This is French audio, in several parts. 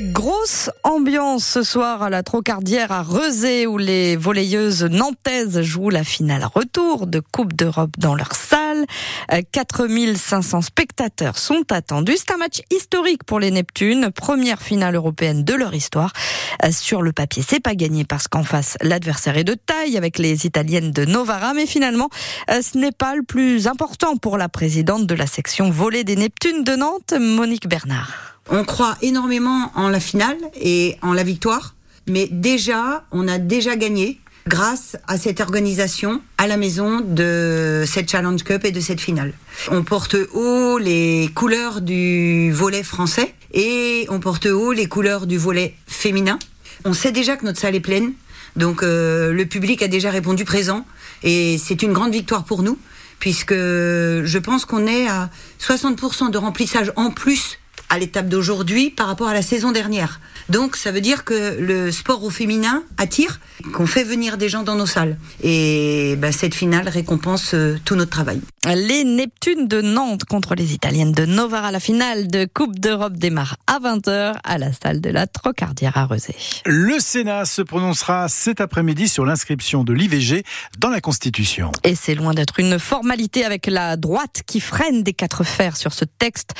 Grosse ambiance ce soir à la Trocardière à Rezé où les volleyeuses nantaises jouent la finale retour de Coupe d'Europe dans leur salle. 4500 spectateurs sont attendus. C'est un match historique pour les Neptunes, première finale européenne de leur histoire. Sur le papier, c'est pas gagné parce qu'en face, l'adversaire est de taille avec les Italiennes de Novara, mais finalement, ce n'est pas le plus important pour la présidente de la section volée des Neptunes de Nantes, Monique Bernard. On croit énormément en la finale et en la victoire, mais déjà, on a déjà gagné grâce à cette organisation à la maison de cette Challenge Cup et de cette finale. On porte haut les couleurs du volet français et on porte haut les couleurs du volet féminin. On sait déjà que notre salle est pleine, donc euh, le public a déjà répondu présent et c'est une grande victoire pour nous puisque je pense qu'on est à 60% de remplissage en plus à l'étape d'aujourd'hui par rapport à la saison dernière. Donc ça veut dire que le sport au féminin attire, qu'on fait venir des gens dans nos salles. Et ben, cette finale récompense euh, tout notre travail. Les Neptunes de Nantes contre les Italiennes de Novara. La finale de Coupe d'Europe démarre à 20h à la salle de la Trocardière à Rezé. Le Sénat se prononcera cet après-midi sur l'inscription de l'IVG dans la Constitution. Et c'est loin d'être une formalité avec la droite qui freine des quatre fers sur ce texte.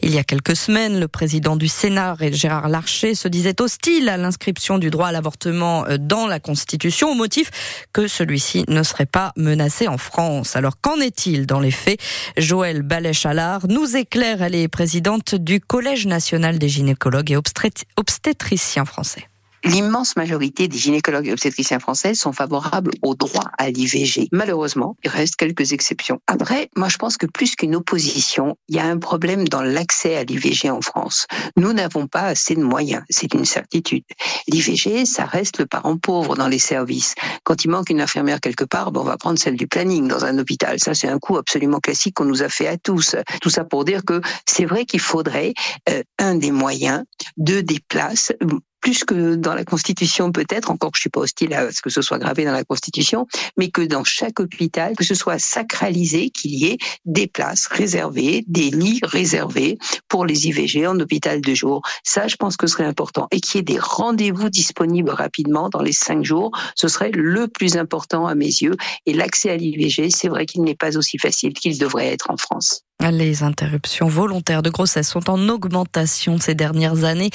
Il y a quelques semaines, le président du Sénat, Gérard Larcher, se disait hostile à l'inscription du droit à l'avortement euh, dans la Constitution au motif que celui-ci ne serait pas menacé en France. Alors qu'en est-il dans les faits Joël Balèche-Allard nous éclaire. Elle est présidente du Collège national des gynécologues et obstétriciens français. L'immense majorité des gynécologues et obstétriciens français sont favorables au droit à l'IVG. Malheureusement, il reste quelques exceptions. Après, moi je pense que plus qu'une opposition, il y a un problème dans l'accès à l'IVG en France. Nous n'avons pas assez de moyens, c'est une certitude. L'IVG, ça reste le parent pauvre dans les services. Quand il manque une infirmière quelque part, ben on va prendre celle du planning dans un hôpital. Ça, c'est un coup absolument classique qu'on nous a fait à tous. Tout ça pour dire que c'est vrai qu'il faudrait euh, un des moyens, deux des places, plus que dans la Constitution peut-être, encore que je suis pas hostile à ce que ce soit gravé dans la Constitution, mais que dans chaque hôpital, que ce soit sacralisé, qu'il y ait des places réservées, des lits réservés pour les IVG en hôpital de jour. Ça, je pense que ce serait important. Et qu'il y ait des rendez-vous disponibles rapidement dans les cinq jours, ce serait le plus important à mes yeux. Et l'accès à l'IVG, c'est vrai qu'il n'est pas aussi facile qu'il devrait être en France. Les interruptions volontaires de grossesse sont en augmentation ces dernières années.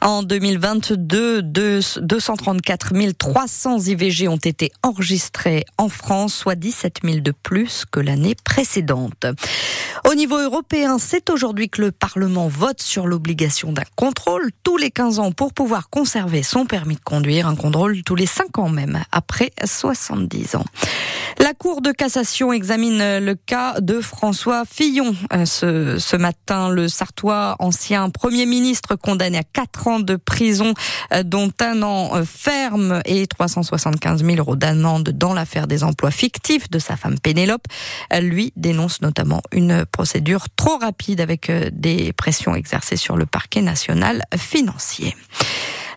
En 2022, 234 300 IVG ont été enregistrés en France, soit 17 000 de plus que l'année précédente. Au niveau européen, c'est aujourd'hui que le Parlement vote sur l'obligation d'un contrôle tous les 15 ans pour pouvoir conserver son permis de conduire, un contrôle tous les 5 ans même, après 70 ans. La Cour de cassation examine le cas de François Fillon. Euh, ce, ce matin, le Sartois, ancien Premier ministre, condamné à 4 ans de prison, euh, dont un an euh, ferme et 375 000 euros d'amende dans l'affaire des emplois fictifs de sa femme Pénélope, lui dénonce notamment une procédure trop rapide avec des pressions exercées sur le parquet national financier.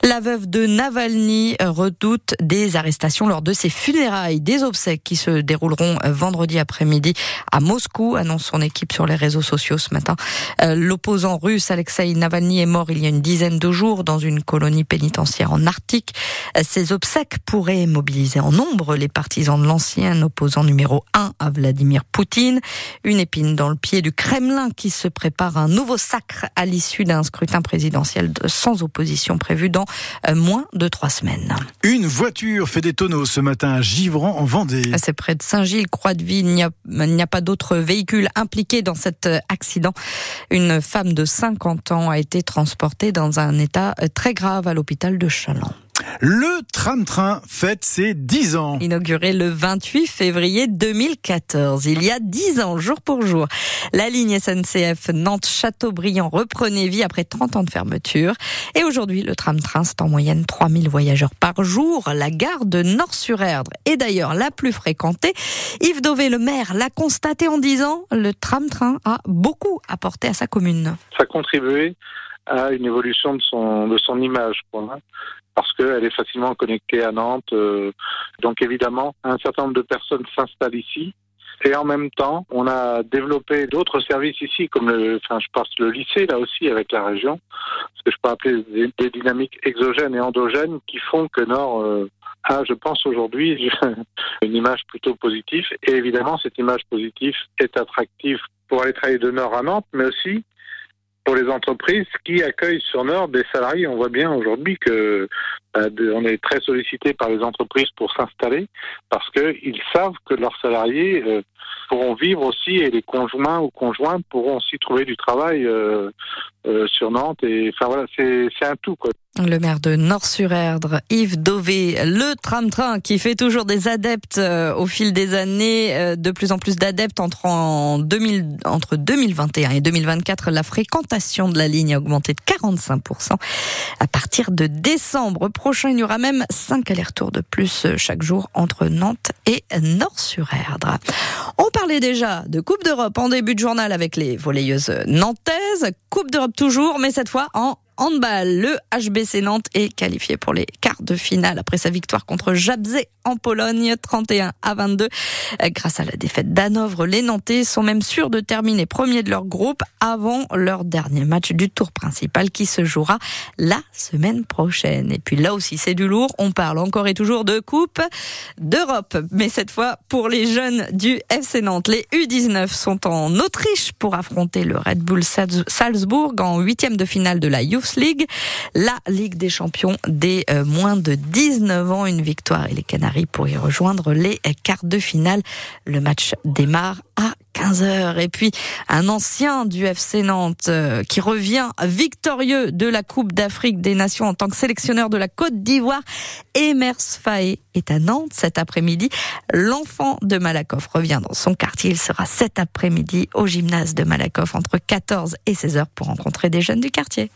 La veuve de Navalny redoute des arrestations lors de ses funérailles, des obsèques qui se dérouleront vendredi après-midi à Moscou, annonce son équipe sur les réseaux sociaux ce matin. Euh, l'opposant russe Alexei Navalny est mort il y a une dizaine de jours dans une colonie pénitentiaire en Arctique. Ces obsèques pourraient mobiliser en nombre les partisans de l'ancien opposant numéro 1 à Vladimir Poutine. Une épine dans le pied du Kremlin qui se prépare un nouveau sacre à l'issue d'un scrutin présidentiel sans opposition prévu dans euh, moins de trois semaines. Une voiture fait des tonneaux ce matin à Givran en Vendée. C'est près de Saint-Gilles, Croix-de-Vie. Il n'y a, pas d'autres véhicules impliqués dans cet euh, accident. Une femme de 50 ans a été transportée dans un état euh, très grave à l'hôpital de Chaland. Le tram-train fête ses 10 ans. Inauguré le 28 février 2014, il y a 10 ans, jour pour jour. La ligne SNCF Nantes-Châteaubriand reprenait vie après 30 ans de fermeture. Et aujourd'hui, le tram-train, c'est en moyenne 3000 voyageurs par jour. La gare de Nord-sur-Erdre est d'ailleurs la plus fréquentée. Yves Dauvé, le maire, l'a constaté en disant, le tram-train a beaucoup apporté à sa commune. Ça a contribué à une évolution de son, de son image parce qu'elle est facilement connectée à Nantes. Euh, donc évidemment, un certain nombre de personnes s'installent ici Et en même temps, on a développé d'autres services ici, comme le, enfin, je pense le lycée là aussi avec la région, ce que je peux appeler des, dynamiques exogènes et endogènes qui font que Nord euh, a, je pense aujourd'hui, une image plutôt positive. Et évidemment, cette image positive est attractive pour aller travailler de Nord à Nantes, mais aussi pour les entreprises qui accueillent sur Nord des salariés. On voit bien aujourd'hui que euh, on est très sollicité par les entreprises pour s'installer parce qu'ils savent que leurs salariés euh, pourront vivre aussi et les conjoints ou conjointes pourront aussi trouver du travail euh, sur Nantes. Et enfin voilà, c'est un tout quoi. Le maire de Nord-sur-Erdre, Yves Dové, le tram-train qui fait toujours des adeptes euh, au fil des années, euh, de plus en plus d'adeptes entre, en 2000, entre 2021 et 2024. La fréquentation de la ligne a augmenté de 45%. À partir de décembre prochain, il y aura même 5 allers-retours de plus euh, chaque jour entre Nantes et Nord-sur-Erdre. On parlait déjà de Coupe d'Europe en début de journal avec les volleyeuses nantaises. Coupe d'Europe toujours, mais cette fois en handball. Le HBC Nantes est qualifié pour les quarts de finale après sa victoire contre Jabzé en Pologne, 31 à 22. Grâce à la défaite d'Hanovre, les Nantais sont même sûrs de terminer premier de leur groupe avant leur dernier match du tour principal qui se jouera la semaine prochaine. Et puis là aussi, c'est du lourd. On parle encore et toujours de Coupe d'Europe. Mais cette fois, pour les jeunes du FC Nantes, les U19 sont en Autriche pour affronter le Red Bull Salzbourg en huitième de finale de la Youth La Ligue des champions des euh, moins de 19 ans. Une victoire et les Canaries pour y rejoindre les quarts de finale. Le match démarre à 15h. Et puis, un ancien du FC Nantes euh, qui revient victorieux de la Coupe d'Afrique des Nations en tant que sélectionneur de la Côte d'Ivoire. Emers Faé est à Nantes cet après-midi. L'enfant de Malakoff revient dans son quartier. Il sera cet après-midi au gymnase de Malakoff entre 14 et 16h pour rencontrer des jeunes du quartier.